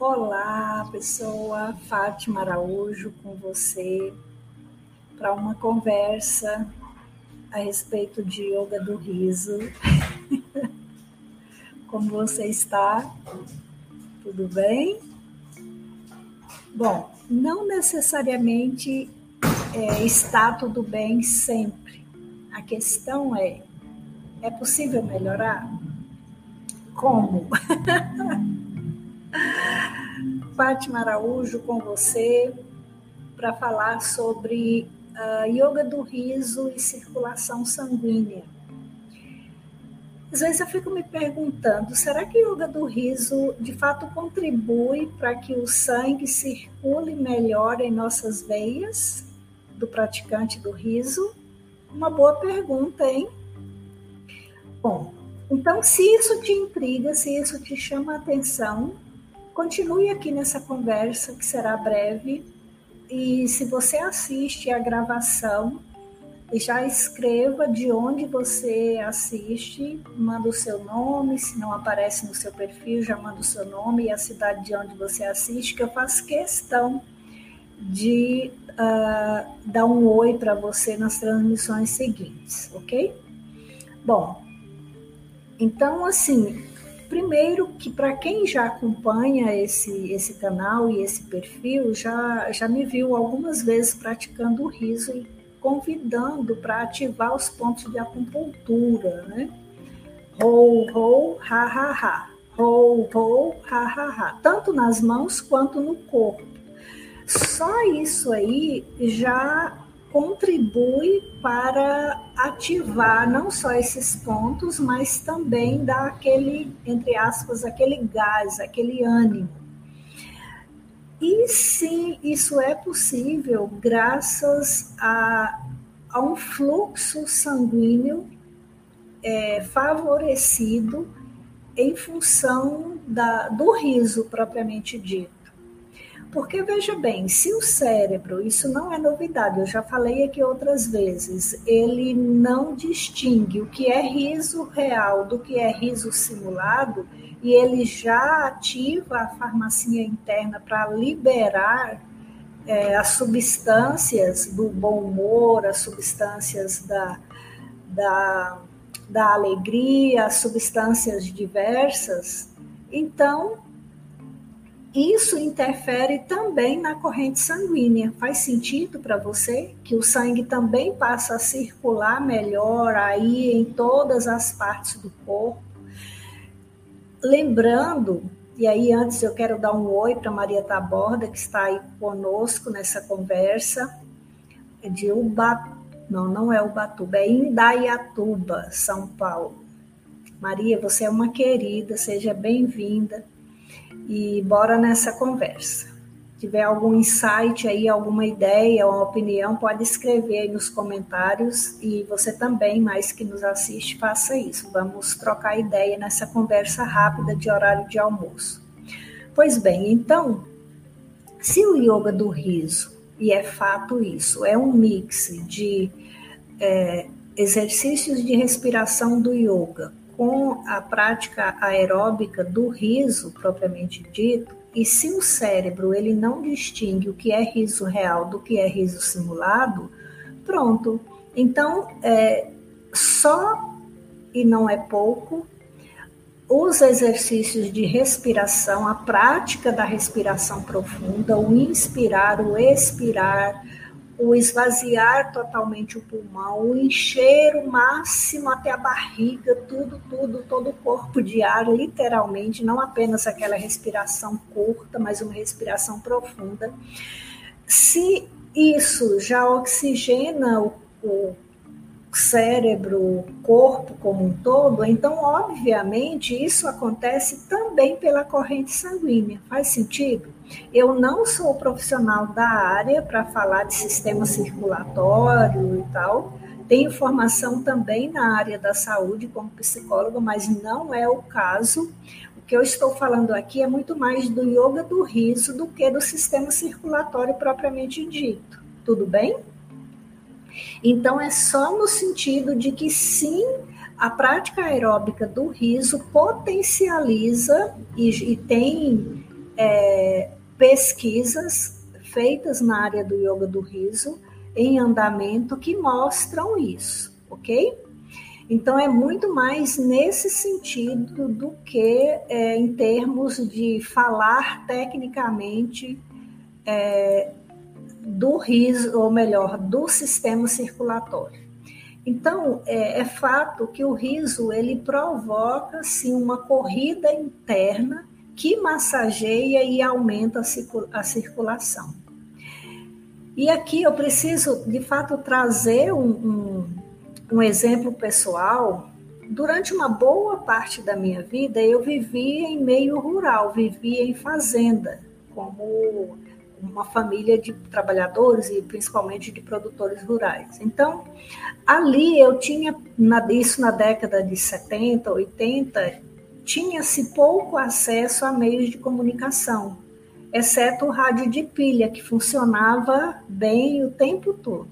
Olá, pessoa, Fátima Araújo com você para uma conversa a respeito de yoga do riso. Como você está? Tudo bem? Bom, não necessariamente é, está tudo bem sempre. A questão é: é possível melhorar? Como? Fátima Araújo com você para falar sobre uh, yoga do riso e circulação sanguínea. Às vezes eu fico me perguntando, será que yoga do riso de fato contribui para que o sangue circule melhor em nossas veias do praticante do riso? Uma boa pergunta, hein? Bom, então se isso te intriga, se isso te chama a atenção, Continue aqui nessa conversa, que será breve. E se você assiste a gravação, já escreva de onde você assiste, manda o seu nome, se não aparece no seu perfil, já manda o seu nome e a cidade de onde você assiste, que eu faço questão de uh, dar um oi para você nas transmissões seguintes, ok? Bom, então assim, Primeiro que para quem já acompanha esse, esse canal e esse perfil, já, já me viu algumas vezes praticando o riso e convidando para ativar os pontos de acupuntura, né? Rou, rou, ha, ha, ha. Rou, rou, ha, ha, ha. Tanto nas mãos quanto no corpo. Só isso aí já contribui para ativar não só esses pontos, mas também dar aquele, entre aspas, aquele gás, aquele ânimo. E sim, isso é possível graças a, a um fluxo sanguíneo é, favorecido em função da, do riso propriamente dito. Porque veja bem, se o cérebro, isso não é novidade, eu já falei aqui outras vezes, ele não distingue o que é riso real do que é riso simulado, e ele já ativa a farmacia interna para liberar é, as substâncias do bom humor, as substâncias da, da, da alegria, as substâncias diversas. Então, isso interfere também na corrente sanguínea. Faz sentido para você que o sangue também passa a circular melhor aí em todas as partes do corpo? Lembrando, e aí antes eu quero dar um oi para Maria Taborda, que está aí conosco nessa conversa, de Ubatuba, não, não é Ubatuba, é Indaiatuba, São Paulo. Maria, você é uma querida, seja bem-vinda e bora nessa conversa. Se tiver algum insight aí, alguma ideia, uma opinião, pode escrever aí nos comentários e você também, mais que nos assiste, faça isso. Vamos trocar ideia nessa conversa rápida de horário de almoço. Pois bem, então, se o yoga do riso, e é fato isso, é um mix de é, exercícios de respiração do yoga com a prática aeróbica do riso propriamente dito, e se o cérebro ele não distingue o que é riso real do que é riso simulado, pronto. Então, é, só e não é pouco os exercícios de respiração, a prática da respiração profunda, o inspirar, o expirar, o esvaziar totalmente o pulmão, o encher o máximo até a barriga, tudo, tudo, todo o corpo de ar, literalmente, não apenas aquela respiração curta, mas uma respiração profunda. Se isso já oxigena o, o cérebro, corpo como um todo, então, obviamente, isso acontece também pela corrente sanguínea. Faz sentido? Eu não sou profissional da área para falar de sistema circulatório e tal. Tenho formação também na área da saúde como psicóloga, mas não é o caso. O que eu estou falando aqui é muito mais do yoga do riso do que do sistema circulatório propriamente dito. Tudo bem? Então, é só no sentido de que sim, a prática aeróbica do riso potencializa e, e tem é, pesquisas feitas na área do yoga do riso em andamento que mostram isso, ok? Então é muito mais nesse sentido do que é, em termos de falar tecnicamente é, do riso, ou melhor, do sistema circulatório. Então, é, é, fato que o riso ele provoca sim uma corrida interna que massageia e aumenta a circulação. E aqui eu preciso, de fato, trazer um, um, um exemplo pessoal. Durante uma boa parte da minha vida, eu vivia em meio rural, vivia em fazenda, como uma família de trabalhadores e principalmente de produtores rurais. Então, ali eu tinha, isso na década de 70, 80, tinha-se pouco acesso a meios de comunicação, exceto o rádio de pilha, que funcionava bem o tempo todo.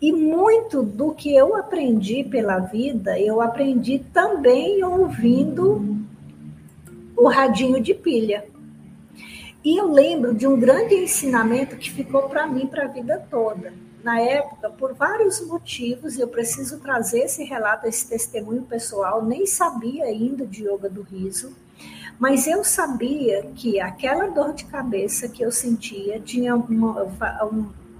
E muito do que eu aprendi pela vida, eu aprendi também ouvindo o radinho de pilha. E eu lembro de um grande ensinamento que ficou para mim para a vida toda. Na época, por vários motivos, eu preciso trazer esse relato, esse testemunho pessoal, nem sabia ainda de yoga do riso, mas eu sabia que aquela dor de cabeça que eu sentia tinha uma,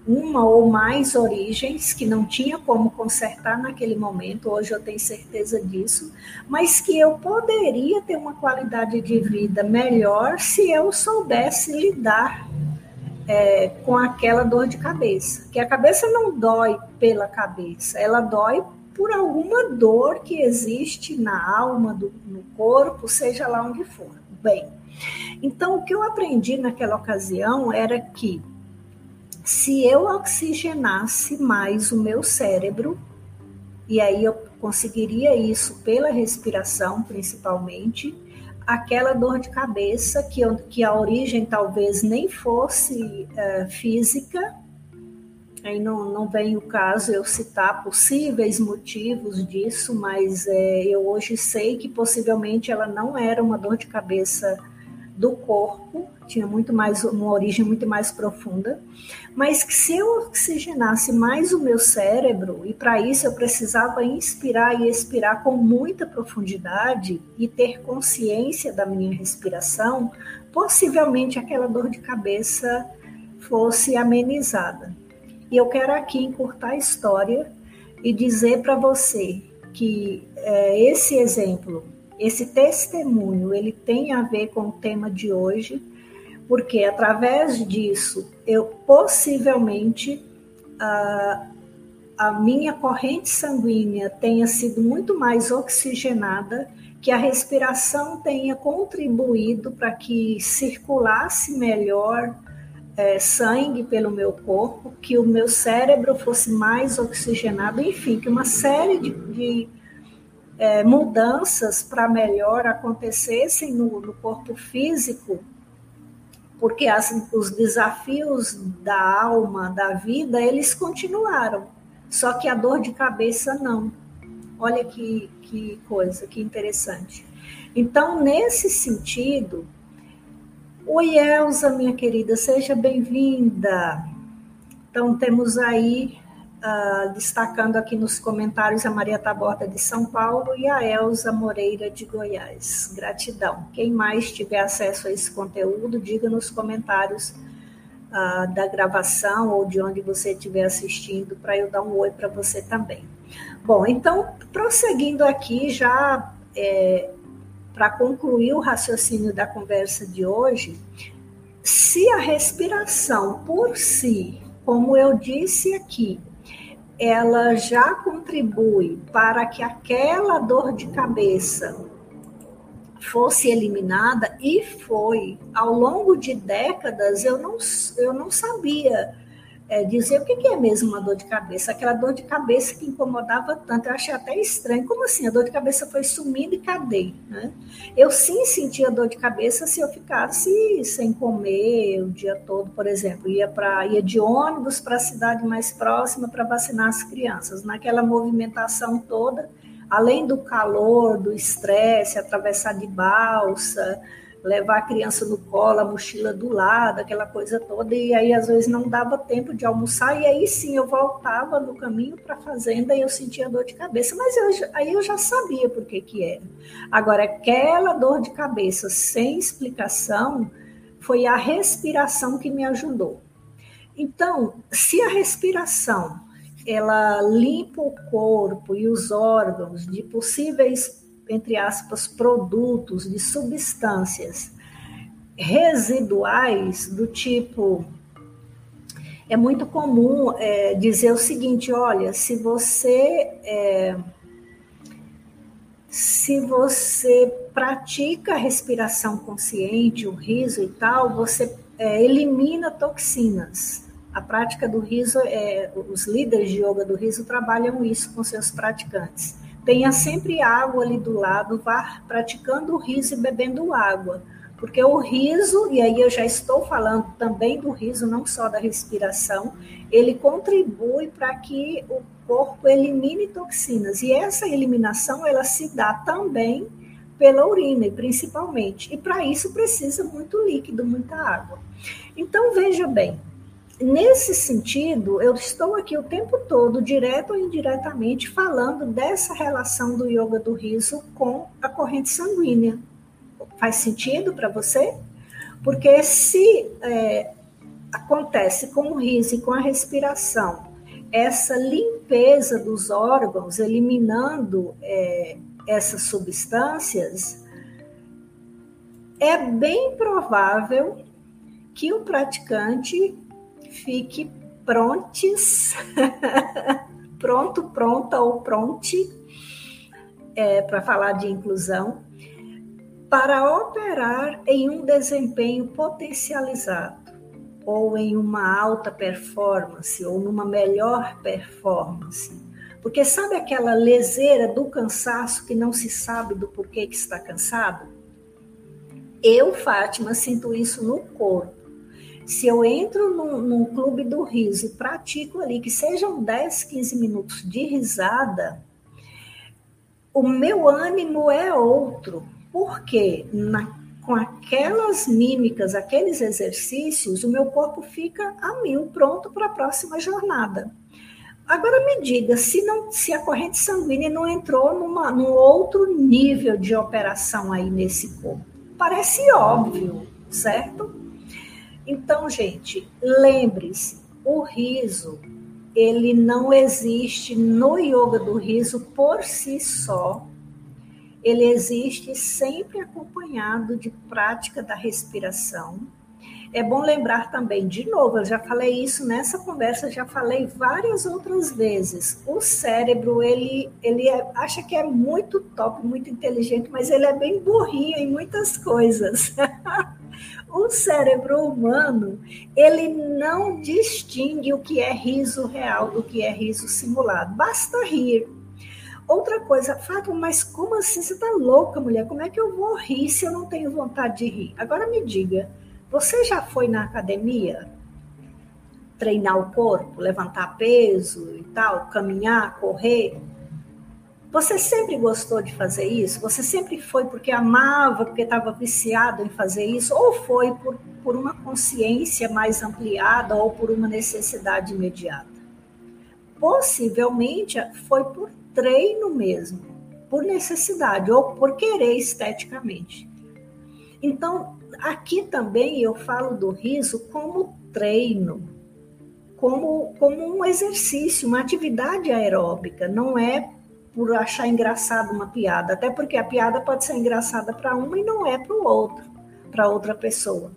uma ou mais origens que não tinha como consertar naquele momento, hoje eu tenho certeza disso, mas que eu poderia ter uma qualidade de vida melhor se eu soubesse lidar é, com aquela dor de cabeça. Que a cabeça não dói pela cabeça, ela dói por alguma dor que existe na alma, do, no corpo, seja lá onde for. Bem, então o que eu aprendi naquela ocasião era que se eu oxigenasse mais o meu cérebro, e aí eu conseguiria isso pela respiração principalmente, aquela dor de cabeça que, eu, que a origem talvez nem fosse uh, física, aí não, não vem o caso eu citar possíveis motivos disso, mas é, eu hoje sei que possivelmente ela não era uma dor de cabeça do corpo, tinha muito mais uma origem muito mais profunda, mas que se eu oxigenasse mais o meu cérebro e para isso eu precisava inspirar e expirar com muita profundidade e ter consciência da minha respiração, possivelmente aquela dor de cabeça fosse amenizada. E eu quero aqui encurtar a história e dizer para você que é, esse exemplo esse testemunho ele tem a ver com o tema de hoje, porque através disso eu possivelmente a, a minha corrente sanguínea tenha sido muito mais oxigenada, que a respiração tenha contribuído para que circulasse melhor é, sangue pelo meu corpo, que o meu cérebro fosse mais oxigenado, enfim, que uma série de, de é, mudanças para melhor acontecessem no, no, corpo físico, porque as, os desafios da alma, da vida, eles continuaram, só que a dor de cabeça não. Olha que, que coisa, que interessante. Então, nesse sentido, oi Elza, minha querida, seja bem-vinda. Então, temos aí Uh, destacando aqui nos comentários a Maria Taborda de São Paulo e a Elza Moreira de Goiás. Gratidão. Quem mais tiver acesso a esse conteúdo, diga nos comentários uh, da gravação ou de onde você estiver assistindo, para eu dar um oi para você também. Bom, então, prosseguindo aqui, já é, para concluir o raciocínio da conversa de hoje, se a respiração por si, como eu disse aqui, ela já contribui para que aquela dor de cabeça fosse eliminada e foi. Ao longo de décadas eu não, eu não sabia é, dizer o que, é mesmo uma dor de cabeça, aquela dor de cabeça que incomodava tanto. Eu achei até estranho, como assim? A dor de cabeça foi sumindo e cadê? Né? Eu sim sentia dor de cabeça se eu ficasse sem comer o dia todo, por exemplo. Ia, pra, ia de ônibus para a cidade mais próxima para vacinar as crianças. Naquela movimentação toda, além do calor, do estresse, atravessar de balsa, levar a criança no colo, a mochila do lado, aquela coisa toda, e aí às vezes não dava tempo de almoçar, e aí sim eu voltava no caminho para a fazenda e eu sentia dor de cabeça, mas eu, aí eu já sabia por que que era. Agora, aquela dor de cabeça sem explicação foi a respiração que me ajudou. Então, se a respiração ela limpa o corpo e os órgãos de possíveis entre aspas, produtos, de substâncias residuais do tipo. É muito comum é, dizer o seguinte: olha, se você. É, se você pratica a respiração consciente, o riso e tal, você é, elimina toxinas. A prática do riso, é, os líderes de yoga do riso trabalham isso com seus praticantes tenha sempre água ali do lado, vá praticando o riso e bebendo água. Porque o riso, e aí eu já estou falando também do riso, não só da respiração, ele contribui para que o corpo elimine toxinas. E essa eliminação, ela se dá também pela urina, principalmente. E para isso precisa muito líquido, muita água. Então, veja bem, nesse sentido, eu estou aqui o tempo todo, direto ou indiretamente, falando dessa relação do yoga do riso com a corrente sanguínea. Faz sentido para você? Porque se é, acontece com o riso e com a respiração, essa limpeza dos órgãos, eliminando é, essas substâncias, é bem provável que o praticante fique prontes, pronto, pronta ou pronte, é, para falar de inclusão, para operar em um desempenho potencializado, ou em uma alta performance, ou numa melhor performance. Porque sabe aquela leseira do cansaço que não se sabe do porquê que está cansado? Eu, Fátima, sinto isso no corpo se eu entro num, clube do riso e pratico ali, que sejam 10, 15 minutos de risada, o meu ânimo é outro. Porque na, com aquelas mímicas, aqueles exercícios, o meu corpo fica a mil, pronto para a próxima jornada. Agora me diga, se, não, se a corrente sanguínea não entrou numa, num outro nível de operação aí nesse corpo. Parece óbvio, certo? Então, gente, lembre-se, o riso, ele não existe no yoga do riso por si só. Ele existe sempre acompanhado de prática da respiração. É bom lembrar também, de novo, eu já falei isso nessa conversa, já falei várias outras vezes. O cérebro, ele, ele é, acha que é muito top, muito inteligente, mas ele é bem burrinho em muitas coisas. o cérebro humano, ele não distingue o que é riso real do que é riso simulado. Basta rir. Outra coisa, Fátima, mas como assim? Você está louca, mulher? Como é que eu vou rir se eu não tenho vontade de rir? Agora me diga, você já foi na academia treinar o corpo, levantar peso e tal, caminhar, correr? Você sempre gostou de fazer isso? Você sempre foi porque amava, porque estava viciado em fazer isso? Ou foi por, por uma consciência mais ampliada ou por uma necessidade imediata? Possivelmente foi por treino mesmo, por necessidade ou por querer esteticamente. Então, aqui também eu falo do riso como treino, como, como um exercício, uma atividade aeróbica, não é por achar engraçado uma piada, até porque a piada pode ser engraçada para uma e não é para o outro, para outra pessoa.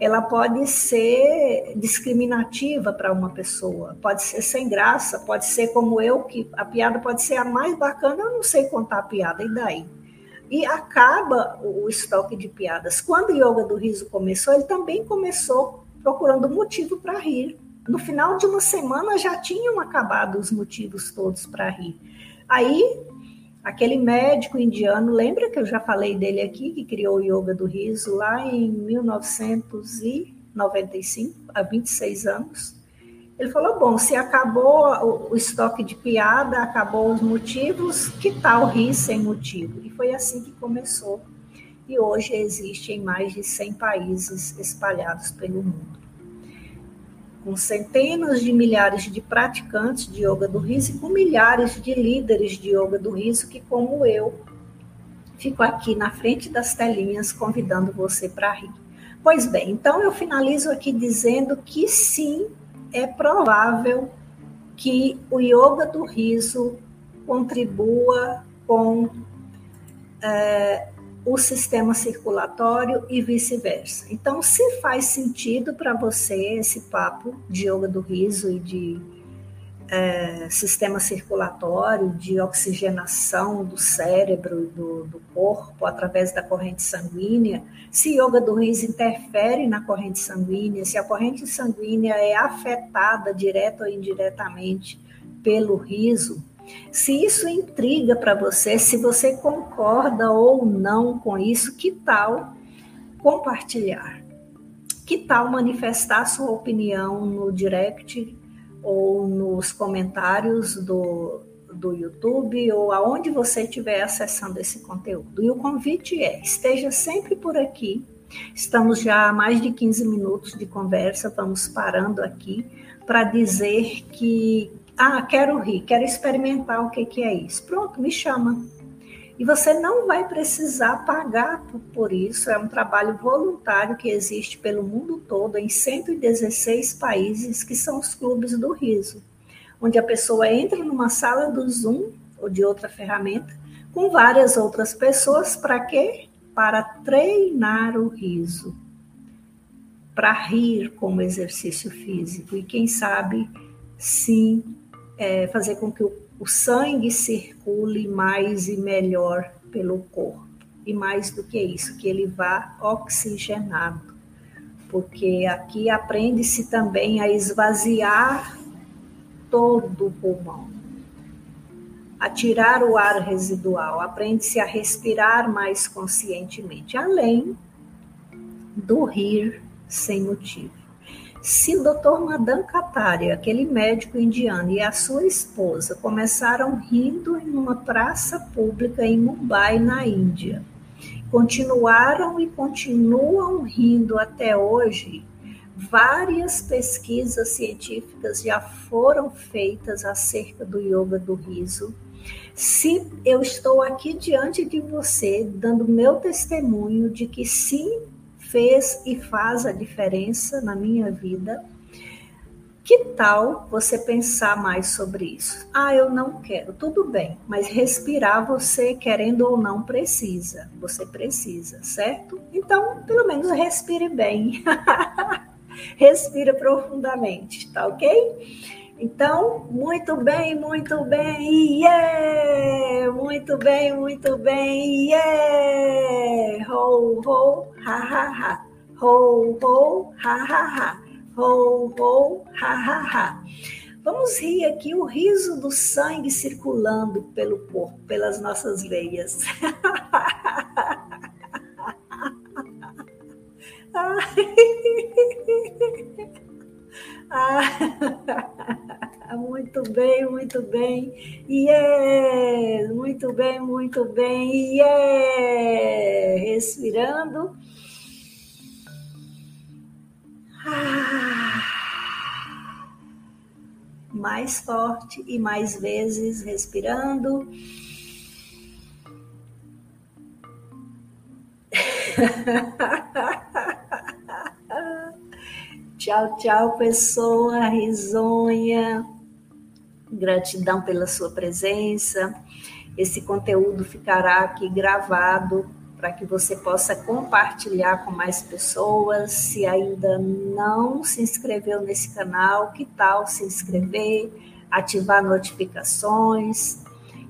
Ela pode ser discriminativa para uma pessoa, pode ser sem graça, pode ser como eu, que a piada pode ser a mais bacana, eu não sei contar a piada, e daí? E acaba o estoque de piadas. Quando o Yoga do Riso começou, ele também começou procurando motivo para rir. No final de uma semana já tinham acabado os motivos todos para rir. Aí, aquele médico indiano, lembra que eu já falei dele aqui, que criou o yoga do riso lá em 1995, há 26 anos. Ele falou: bom, se acabou o, estoque de piada, acabou os motivos, que tal rir sem motivo? E foi assim que começou. e hoje existe em mais de 100 países espalhados pelo mundo. Com centenas de milhares de praticantes de yoga do riso e com milhares de líderes de yoga do riso que, como eu, fico aqui na frente das telinhas convidando você para rir. Pois bem, então eu finalizo aqui dizendo que sim, é provável que o yoga do riso contribua com é, o sistema circulatório e vice-versa. Então, se faz sentido para você esse papo de yoga do riso e de é, sistema circulatório, de oxigenação do cérebro e do, do, corpo através da corrente sanguínea, se yoga do riso interfere na corrente sanguínea, se a corrente sanguínea é afetada direta ou indiretamente pelo riso, se isso intriga para você, se você concorda ou não com isso, que tal compartilhar? Que tal manifestar sua opinião no direct ou nos comentários do, do YouTube ou aonde você estiver acessando esse conteúdo. E o convite é: esteja sempre por aqui. Estamos já há mais de 15 minutos de conversa, vamos parando aqui para dizer que ah, quero rir, quero experimentar o que, que é isso. Pronto, me chama. E você não vai precisar pagar por isso, é um trabalho voluntário que existe pelo mundo todo, em 116 países, que são os clubes do riso, onde a pessoa entra numa sala do Zoom ou de outra ferramenta, com várias outras pessoas, para quê? Para treinar o riso, para rir como exercício físico e, quem sabe, sim, é, fazer com que o, o sangue circule mais e melhor pelo corpo. E mais do que isso, que ele vá oxigenado. Porque aqui aprende-se também a esvaziar todo o pulmão, a tirar o ar residual, aprende-se a respirar mais conscientemente, além do rir sem motivo. Se o Dr. Madan Kataria, aquele médico indiano, e a sua esposa começaram rindo em uma praça pública em Mumbai, na Índia, continuaram e continuam rindo até hoje, várias pesquisas científicas já foram feitas acerca do yoga do riso. Se eu estou aqui diante de você, dando meu testemunho de que sim, fez e faz a diferença na minha vida. Que tal você pensar mais sobre isso? Ah, eu não quero. Tudo bem, mas respirar você, querendo ou não, precisa. Você precisa, certo? Então, pelo menos respire bem. Respira profundamente, tá ok? Então, muito bem, muito bem, yeah! Muito bem, muito bem, yeah! Ho, ho, ha, ha, ha. Ho, ho, ha, ha, ha. Ho, ho, ha, ha, ha. Vamos rir aqui o riso do sangue circulando pelo corpo, pelas nossas veias. Ah, muito bem, muito bem. Yeah! Muito bem, muito bem. Yeah! Respirando. Ah, mais forte e mais vezes respirando. Tchau, tchau, pessoa risonha. Gratidão pela sua presença. Esse conteúdo ficará aqui gravado para que você possa compartilhar com mais pessoas. Se ainda não se inscreveu nesse canal, que tal se inscrever, ativar notificações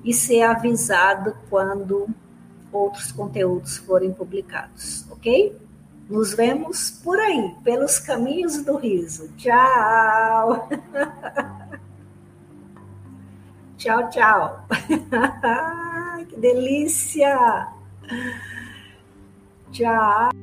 e ser avisado quando outros conteúdos forem publicados, ok? Nos vemos por aí, pelos caminhos do riso. Tchau! tchau, tchau! que delícia! Tchau!